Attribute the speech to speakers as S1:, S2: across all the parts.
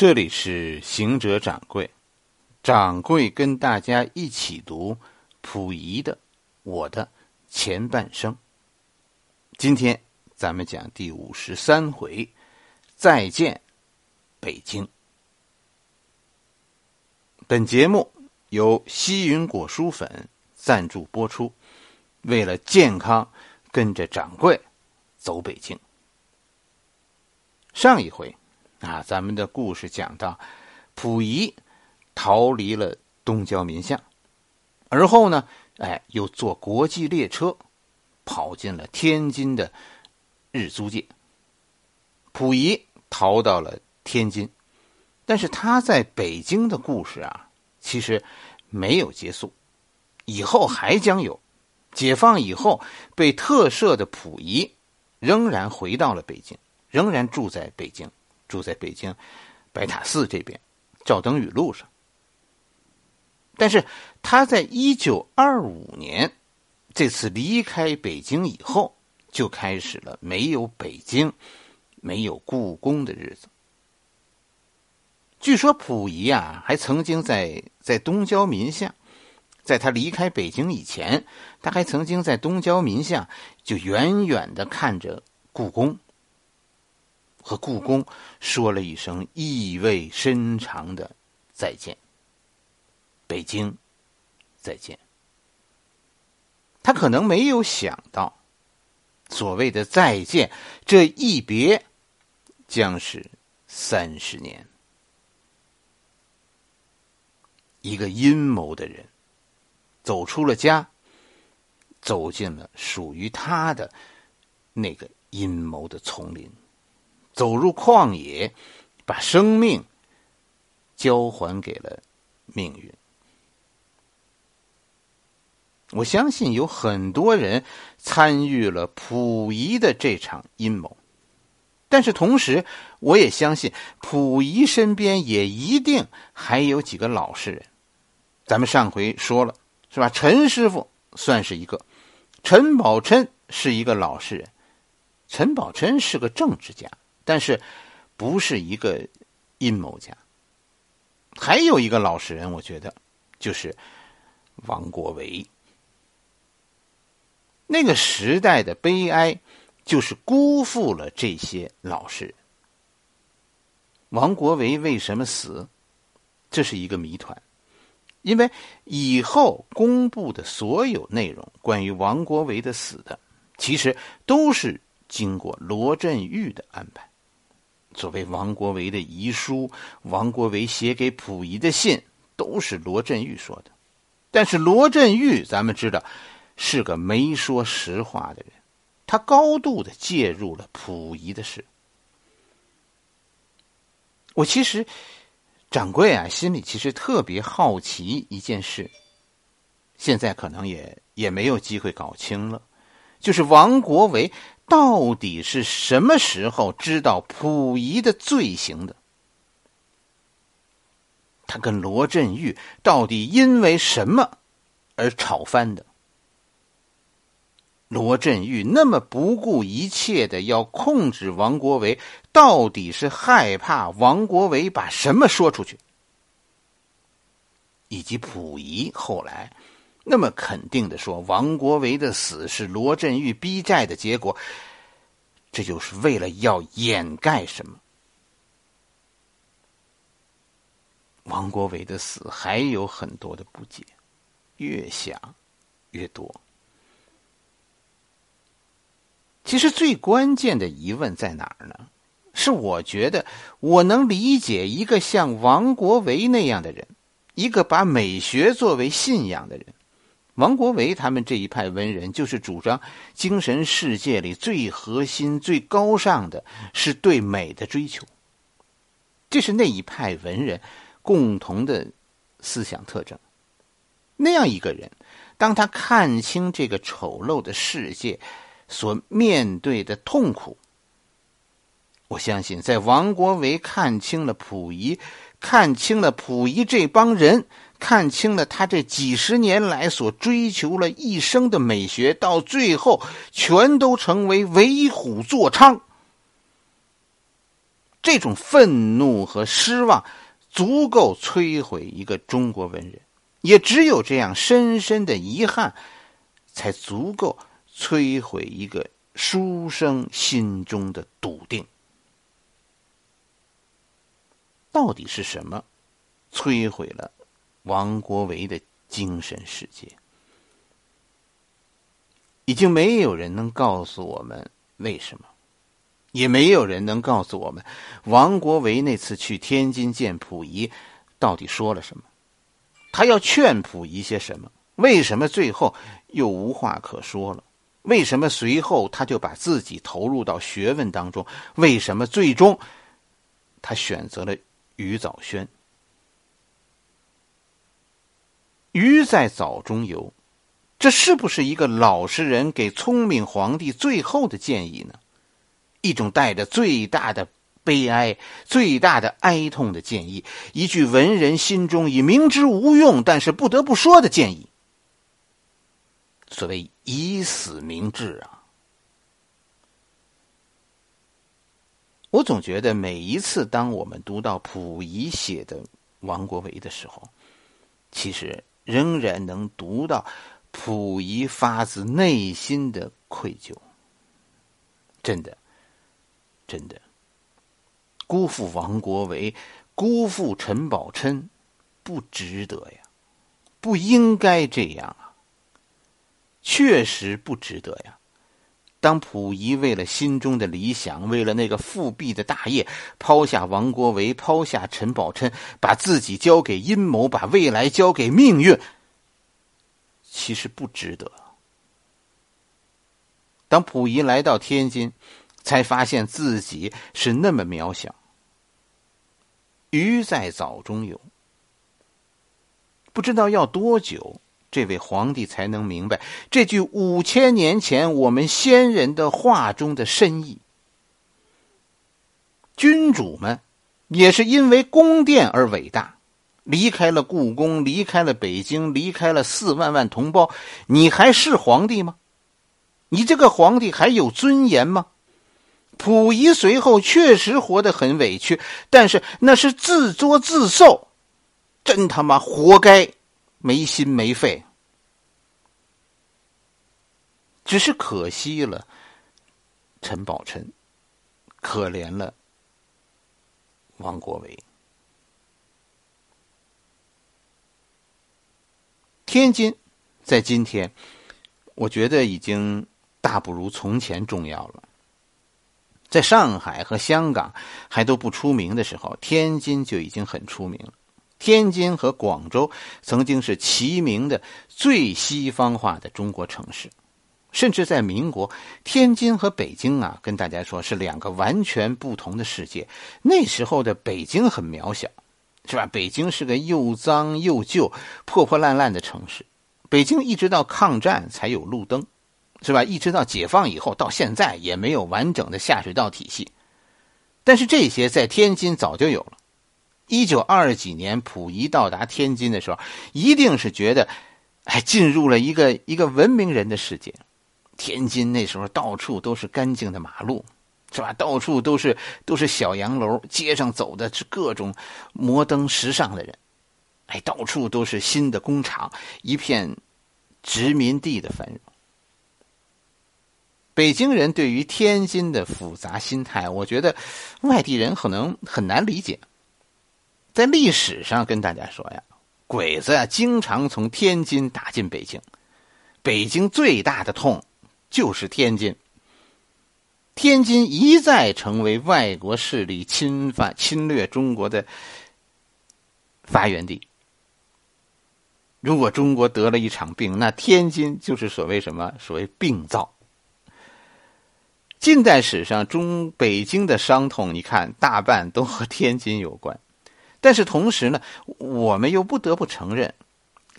S1: 这里是行者掌柜，掌柜跟大家一起读溥仪的《我的前半生》。今天咱们讲第五十三回，再见北京。本节目由西云果蔬粉赞助播出。为了健康，跟着掌柜走北京。上一回。啊，咱们的故事讲到，溥仪逃离了东交民巷，而后呢，哎，又坐国际列车跑进了天津的日租界。溥仪逃到了天津，但是他在北京的故事啊，其实没有结束，以后还将有。解放以后，被特赦的溥仪仍然回到了北京，仍然住在北京。住在北京白塔寺这边，赵登禹路上。但是他在一九二五年这次离开北京以后，就开始了没有北京、没有故宫的日子。据说溥仪啊，还曾经在在东郊民巷，在他离开北京以前，他还曾经在东郊民巷就远远的看着故宫。和故宫说了一声意味深长的再见。北京，再见。他可能没有想到，所谓的再见，这一别将是三十年。一个阴谋的人，走出了家，走进了属于他的那个阴谋的丛林。走入旷野，把生命交还给了命运。我相信有很多人参与了溥仪的这场阴谋，但是同时，我也相信溥仪身边也一定还有几个老实人。咱们上回说了，是吧？陈师傅算是一个，陈宝琛是一个老实人，陈宝琛是个政治家。但是，不是一个阴谋家。还有一个老实人，我觉得就是王国维。那个时代的悲哀，就是辜负了这些老实人。王国维为什么死？这是一个谜团。因为以后公布的所有内容，关于王国维的死的，其实都是经过罗振玉的安排。所谓王国维的遗书，王国维写给溥仪的信，都是罗振玉说的。但是罗振玉，咱们知道是个没说实话的人，他高度的介入了溥仪的事。我其实，掌柜啊，心里其实特别好奇一件事，现在可能也也没有机会搞清了，就是王国维。到底是什么时候知道溥仪的罪行的？他跟罗振玉到底因为什么而吵翻的？罗振玉那么不顾一切的要控制王国维，到底是害怕王国维把什么说出去？以及溥仪后来？那么肯定的说，王国维的死是罗振玉逼债的结果，这就是为了要掩盖什么？王国维的死还有很多的不解，越想越多。其实最关键的疑问在哪儿呢？是我觉得我能理解一个像王国维那样的人，一个把美学作为信仰的人。王国维他们这一派文人，就是主张精神世界里最核心、最高尚的是对美的追求。这是那一派文人共同的思想特征。那样一个人，当他看清这个丑陋的世界所面对的痛苦，我相信，在王国维看清了溥仪，看清了溥仪这帮人。看清了他这几十年来所追求了一生的美学，到最后全都成为为虎作伥。这种愤怒和失望，足够摧毁一个中国文人。也只有这样深深的遗憾，才足够摧毁一个书生心中的笃定。到底是什么摧毁了王国维的精神世界？已经没有人能告诉我们为什么，也没有人能告诉我们王国维那次去天津见溥仪到底说了什么。他要劝溥仪些什么？为什么最后又无话可说了？为什么随后他就把自己投入到学问当中？为什么最终他选择了余藻轩？鱼在藻中游，这是不是一个老实人给聪明皇帝最后的建议呢？一种带着最大的。悲哀最大的哀痛的建议，一句文人心中已明知无用，但是不得不说的建议。所谓以死明志啊！我总觉得每一次当我们读到溥仪写的王国维的时候，其实仍然能读到溥仪发自内心的愧疚。真的，真的。辜负王国维，辜负陈宝琛，不值得呀，不应该这样啊，确实不值得呀。当溥仪为了心中的理想，为了那个复辟的大业，抛下王国维，抛下陈宝琛，把自己交给阴谋，把未来交给命运，其实不值得。当溥仪来到天津，才发现自己是那么渺小。鱼在藻中游，不知道要多久，这位皇帝才能明白这句五千年前我们先人的话中的深意。君主们也是因为宫殿而伟大，离开了故宫，离开了北京，离开了四万万同胞，你还是皇帝吗？你这个皇帝还有尊严吗？溥仪随后确实活得很委屈，但是那是自作自受，真他妈活该，没心没肺。只是可惜了陈宝琛，可怜了王国维。天津在今天，我觉得已经大不如从前重要了。在上海和香港还都不出名的时候，天津就已经很出名了。天津和广州曾经是齐名的最西方化的中国城市，甚至在民国，天津和北京啊，跟大家说是两个完全不同的世界。那时候的北京很渺小，是吧？北京是个又脏又旧、破破烂烂的城市。北京一直到抗战才有路灯。是吧？一直到解放以后，到现在也没有完整的下水道体系。但是这些在天津早就有了。一九二几年，溥仪到达天津的时候，一定是觉得，哎，进入了一个一个文明人的世界。天津那时候到处都是干净的马路，是吧？到处都是都是小洋楼，街上走的是各种摩登时尚的人，哎，到处都是新的工厂，一片殖民地的繁荣。北京人对于天津的复杂心态，我觉得外地人可能很难理解。在历史上跟大家说呀，鬼子啊经常从天津打进北京，北京最大的痛就是天津。天津一再成为外国势力侵犯、侵略中国的发源地。如果中国得了一场病，那天津就是所谓什么？所谓病灶。近代史上，中北京的伤痛，你看大半都和天津有关。但是同时呢，我们又不得不承认，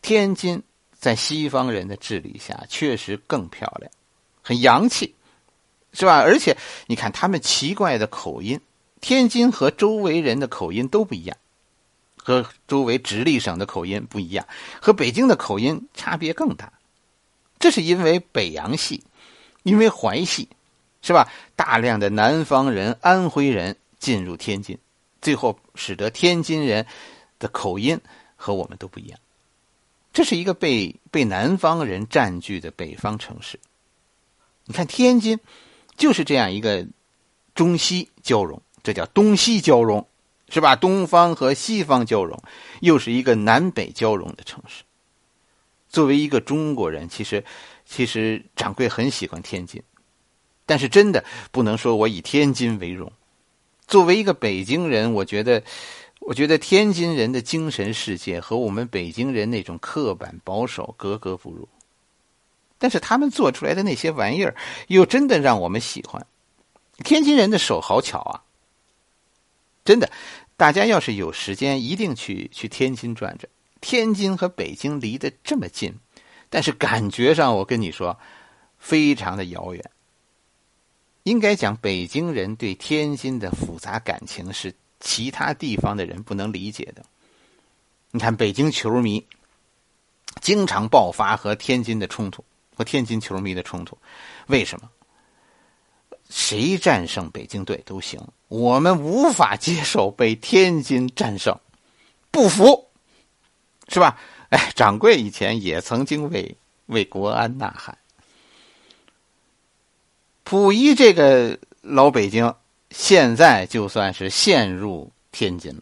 S1: 天津在西方人的治理下确实更漂亮，很洋气，是吧？而且你看他们奇怪的口音，天津和周围人的口音都不一样，和周围直隶省的口音不一样，和北京的口音差别更大。这是因为北洋系，因为淮系。是吧？大量的南方人、安徽人进入天津，最后使得天津人的口音和我们都不一样。这是一个被被南方人占据的北方城市。你看天津，就是这样一个中西交融，这叫东西交融，是吧？东方和西方交融，又是一个南北交融的城市。作为一个中国人，其实其实掌柜很喜欢天津，但是真的不能说我以天津为荣。作为一个北京人，我觉得。我觉得天津人的精神世界和我们北京人那种刻板保守格格不入，但是他们做出来的那些玩意儿又真的让我们喜欢。天津人的手好巧啊，真的，大家要是有时间，一定去去天津转转。天津和北京离得这么近，但是感觉上，我跟你说，非常的遥远。应该讲，北京人对天津的复杂感情是。其他地方的人不能理解的，你看北京球迷经常爆发和天津的冲突，和天津球迷的冲突，为什么？谁战胜北京队都行，我们无法接受被天津战胜，不服，是吧？哎，掌柜以前也曾经为为国安呐喊。溥仪这个老北京。现在就算是陷入天津了。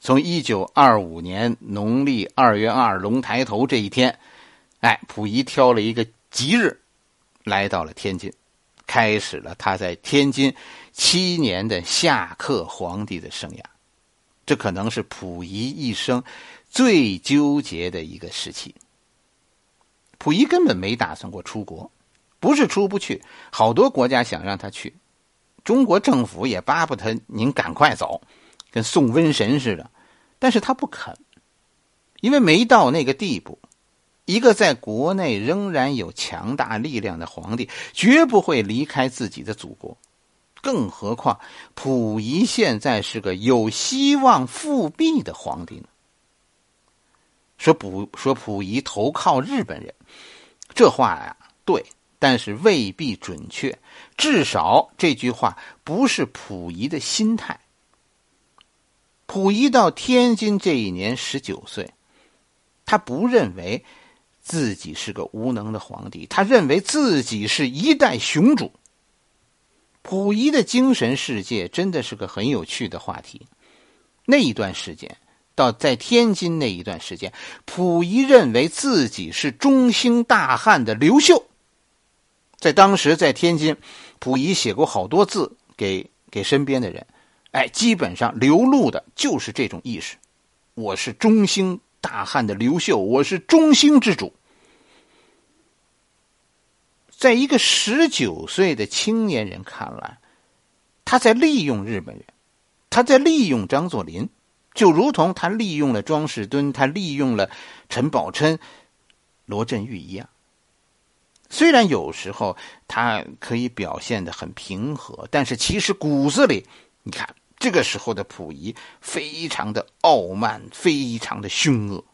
S1: 从一九二五年农历二月二龙抬头这一天，哎，溥仪挑了一个吉日，来到了天津，开始了他在天津七年的下克皇帝的生涯。这可能是溥仪一生最纠结的一个时期。溥仪根本没打算过出国，不是出不去，好多国家想让他去。中国政府也巴不得您赶快走，跟送瘟神似的，但是他不肯，因为没到那个地步。一个在国内仍然有强大力量的皇帝，绝不会离开自己的祖国。更何况溥仪现在是个有希望复辟的皇帝呢。说溥说溥仪投靠日本人，这话呀，对。但是未必准确，至少这句话不是溥仪的心态。溥仪到天津这一年十九岁，他不认为自己是个无能的皇帝，他认为自己是一代雄主。溥仪的精神世界真的是个很有趣的话题。那一段时间，到在天津那一段时间，溥仪认为自己是中兴大汉的刘秀。在当时，在天津，溥仪写过好多字给给身边的人，哎，基本上流露的就是这种意识：我是中兴大汉的刘秀，我是中兴之主。在一个十九岁的青年人看来，他在利用日本人，他在利用张作霖，就如同他利用了庄士敦，他利用了陈宝琛、罗振玉一样。虽然有时候他可以表现的很平和，但是其实骨子里，你看这个时候的溥仪非常的傲慢，非常的凶恶。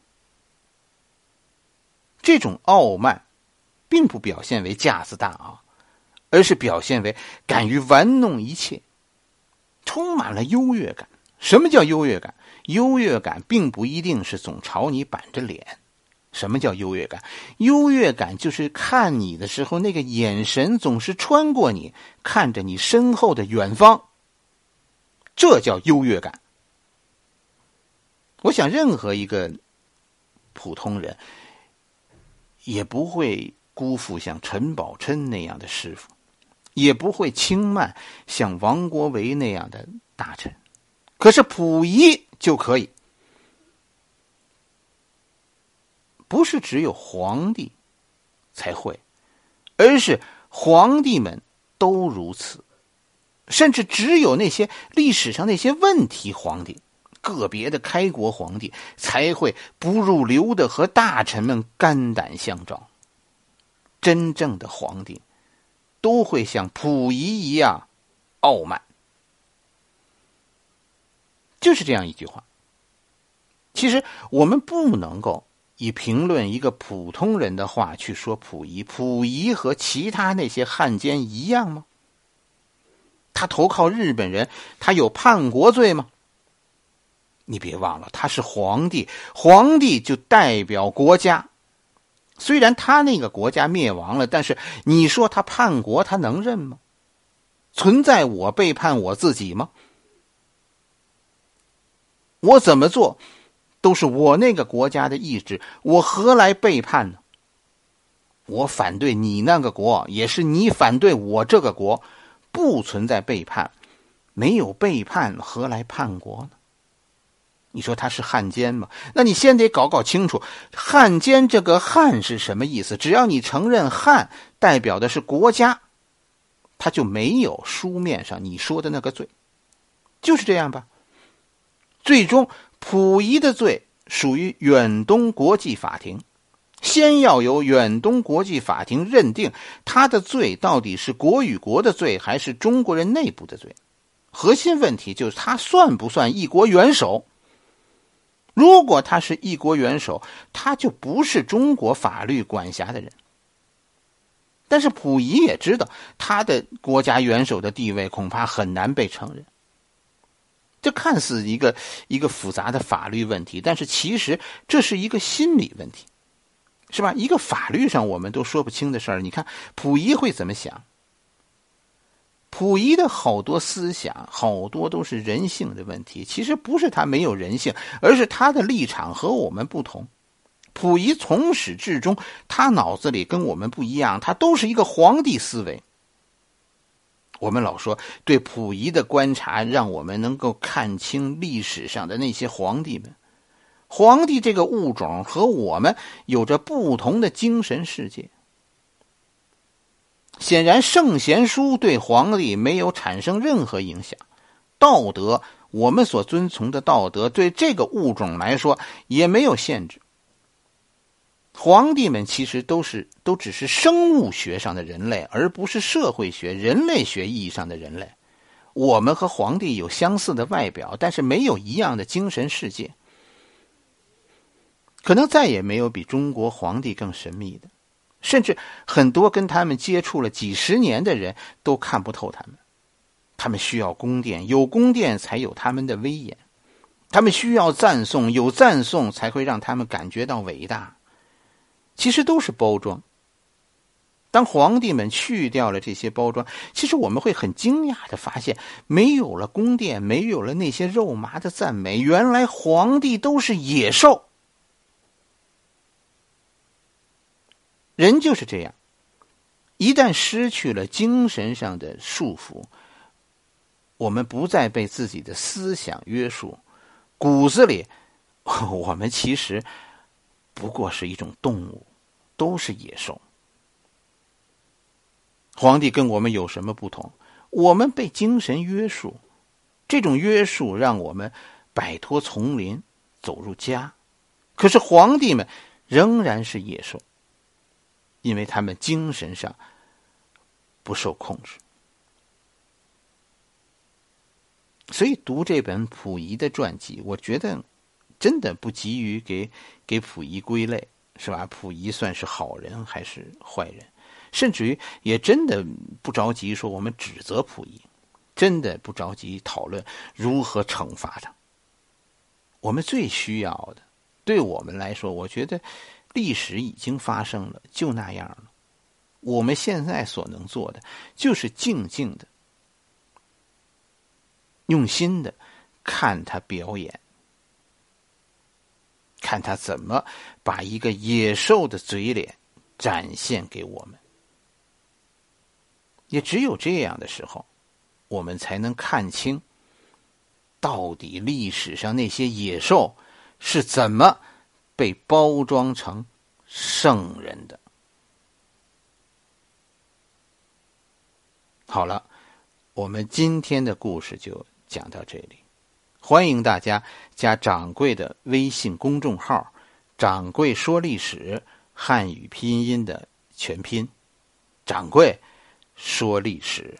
S1: 这种傲慢，并不表现为架子大啊，而是表现为敢于玩弄一切，充满了优越感。什么叫优越感？优越感并不一定是总朝你板着脸。什么叫优越感？优越感就是看你的时候，那个眼神总是穿过你，看着你身后的远方。这叫优越感。我想，任何一个普通人也不会辜负像陈宝琛那样的师傅，也不会轻慢像王国维那样的大臣。可是溥仪就可以。不是只有皇帝才会，而是皇帝们都如此，甚至只有那些历史上那些问题皇帝、个别的开国皇帝才会不入流的和大臣们肝胆相照。真正的皇帝都会像溥仪一样傲慢，就是这样一句话。其实我们不能够。以评论一个普通人的话去说溥仪，溥仪和其他那些汉奸一样吗？他投靠日本人，他有叛国罪吗？你别忘了，他是皇帝，皇帝就代表国家。虽然他那个国家灭亡了，但是你说他叛国，他能认吗？存在我背叛我自己吗？我怎么做，都是我那个国家的意志，我何来背叛呢？我反对你那个国，也是你反对我这个国，不存在背叛，没有背叛，何来叛国呢？你说他是汉奸吗？那你先得搞搞清楚，汉奸这个“汉”是什么意思？只要你承认“汉”代表的是国家，他就没有书面上你说的那个罪，就是这样吧。最终，溥仪的罪属于远东国际法庭，先要由远东国际法庭认定他的罪到底是国与国的罪，还是中国人内部的罪。核心问题就是他算不算一国元首？如果他是一国元首，他就不是中国法律管辖的人。但是溥仪也知道，他的国家元首的地位恐怕很难被承认。这看似一个一个复杂的法律问题，但是其实这是一个心理问题，是吧？一个法律上我们都说不清的事儿，你看溥仪会怎么想？溥仪的好多思想，好多都是人性的问题。其实不是他没有人性，而是他的立场和我们不同。溥仪从始至终，他脑子里跟我们不一样，他都是一个皇帝思维。我们老说对溥仪的观察，让我们能够看清历史上的那些皇帝们。皇帝这个物种和我们有着不同的精神世界。显然，圣贤书对皇帝没有产生任何影响。道德，我们所遵从的道德，对这个物种来说也没有限制。皇帝们其实都是都只是生物学上的人类，而不是社会学、人类学意义上的人类。我们和皇帝有相似的外表，但是没有一样的精神世界。可能再也没有比中国皇帝更神秘的，甚至很多跟他们接触了几十年的人都看不透他们。他们需要宫殿，有宫殿才有他们的威严；他们需要赞颂，有赞颂才会让他们感觉到伟大。其实都是包装。当皇帝们去掉了这些包装，其实我们会很惊讶的发现，没有了宫殿，没有了那些肉麻的赞美，原来皇帝都是野兽。人就是这样，一旦失去了精神上的束缚，我们不再被自己的思想约束，骨子里，我们其实。不过是一种动物，都是野兽。皇帝跟我们有什么不同？我们被精神约束，这种约束让我们摆脱丛林，走入家。可是皇帝们仍然是野兽，因为他们精神上不受控制。所以读这本溥仪的传记，我觉得。真的不急于给给溥仪归类，是吧？溥仪算是好人还是坏人？甚至于也真的不着急说我们指责溥仪，真的不着急讨论如何惩罚他。我们最需要的，对我们来说，我觉得历史已经发生了，就那样了。我们现在所能做的，就是静静的、用心的看他表演。看他怎么把一个野兽的嘴脸展现给我们，也只有这样的时候，我们才能看清到底历史上那些野兽是怎么被包装成圣人的。好了，我们今天的故事就讲到这里。欢迎大家加掌柜的微信公众号“掌柜说历史”汉语拼音的全拼，“掌柜说历史”。